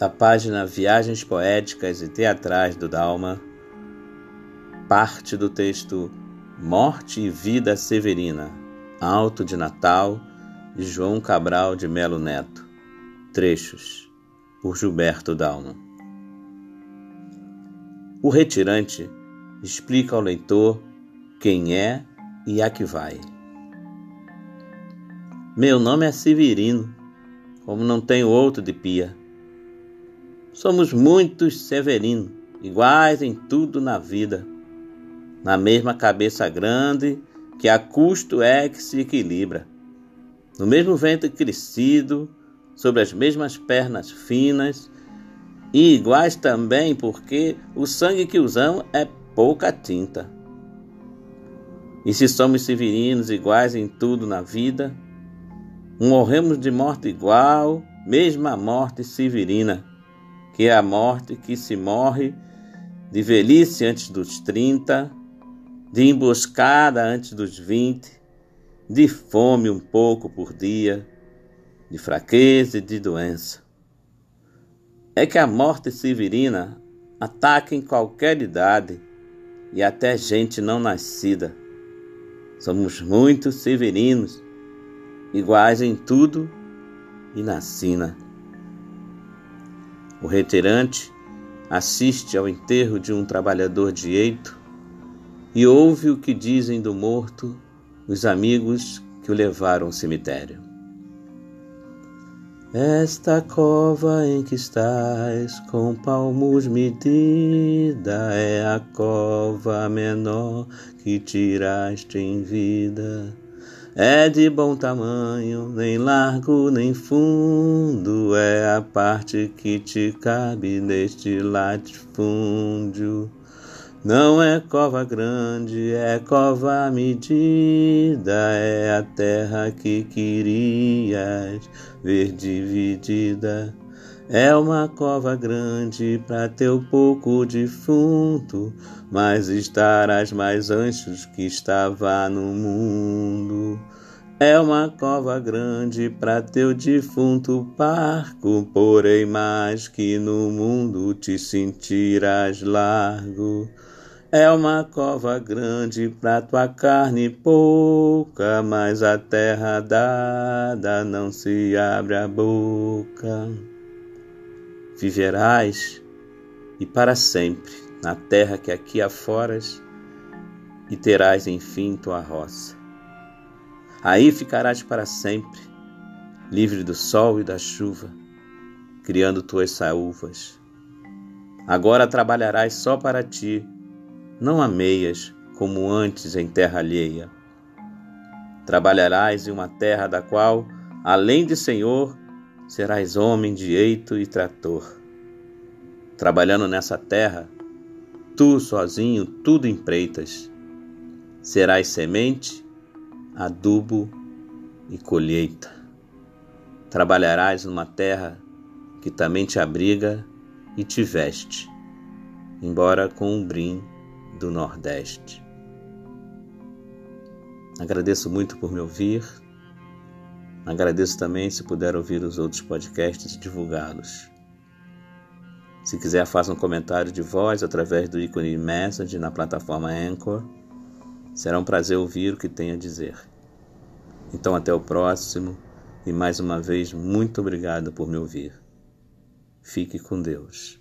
da página Viagens Poéticas e Teatrais do Dalma, parte do texto Morte e Vida Severina, Alto de Natal, de João Cabral de Melo Neto. Trechos, por Gilberto Dalma. O retirante explica ao leitor quem é e a que vai. Meu nome é Severino, como não tenho outro de pia. Somos muitos Severino, iguais em tudo na vida, na mesma cabeça grande que a custo é que se equilibra, no mesmo ventre crescido, sobre as mesmas pernas finas, e iguais também porque o sangue que usamos é pouca tinta. E se somos severinos iguais em tudo na vida, Morremos de morte igual, mesma morte severina, que é a morte que se morre de velhice antes dos 30, de emboscada antes dos 20, de fome um pouco por dia, de fraqueza e de doença. É que a morte severina ataca em qualquer idade e até gente não nascida. Somos muito severinos iguais em tudo e na sina. O retirante assiste ao enterro de um trabalhador de eito e ouve o que dizem do morto os amigos que o levaram ao cemitério. Esta cova em que estás com palmos medida é a cova menor que tiraste em vida. É de bom tamanho, nem largo nem fundo, é a parte que te cabe neste latifúndio. Não é cova grande, é cova medida, é a terra que querias ver dividida. É uma cova grande para teu pouco defunto, mas estarás mais antes que estava no mundo. É uma cova grande para teu defunto parco, porém mais que no mundo te sentirás largo. É uma cova grande para tua carne pouca, mas a terra dada não se abre a boca viverás e para sempre na terra que aqui aforas e terás enfim tua roça. Aí ficarás para sempre, livre do sol e da chuva, criando tuas saúvas. Agora trabalharás só para ti, não ameias como antes em terra alheia. Trabalharás em uma terra da qual, além de Senhor, serás homem de eito e trator. Trabalhando nessa terra, tu sozinho tudo empreitas. Serás semente, adubo e colheita. Trabalharás numa terra que também te abriga e te veste, embora com um brim do Nordeste. Agradeço muito por me ouvir. Agradeço também se puder ouvir os outros podcasts e divulgá-los. Se quiser, faça um comentário de voz através do ícone Message na plataforma Anchor. Será um prazer ouvir o que tem a dizer. Então, até o próximo e mais uma vez, muito obrigado por me ouvir. Fique com Deus.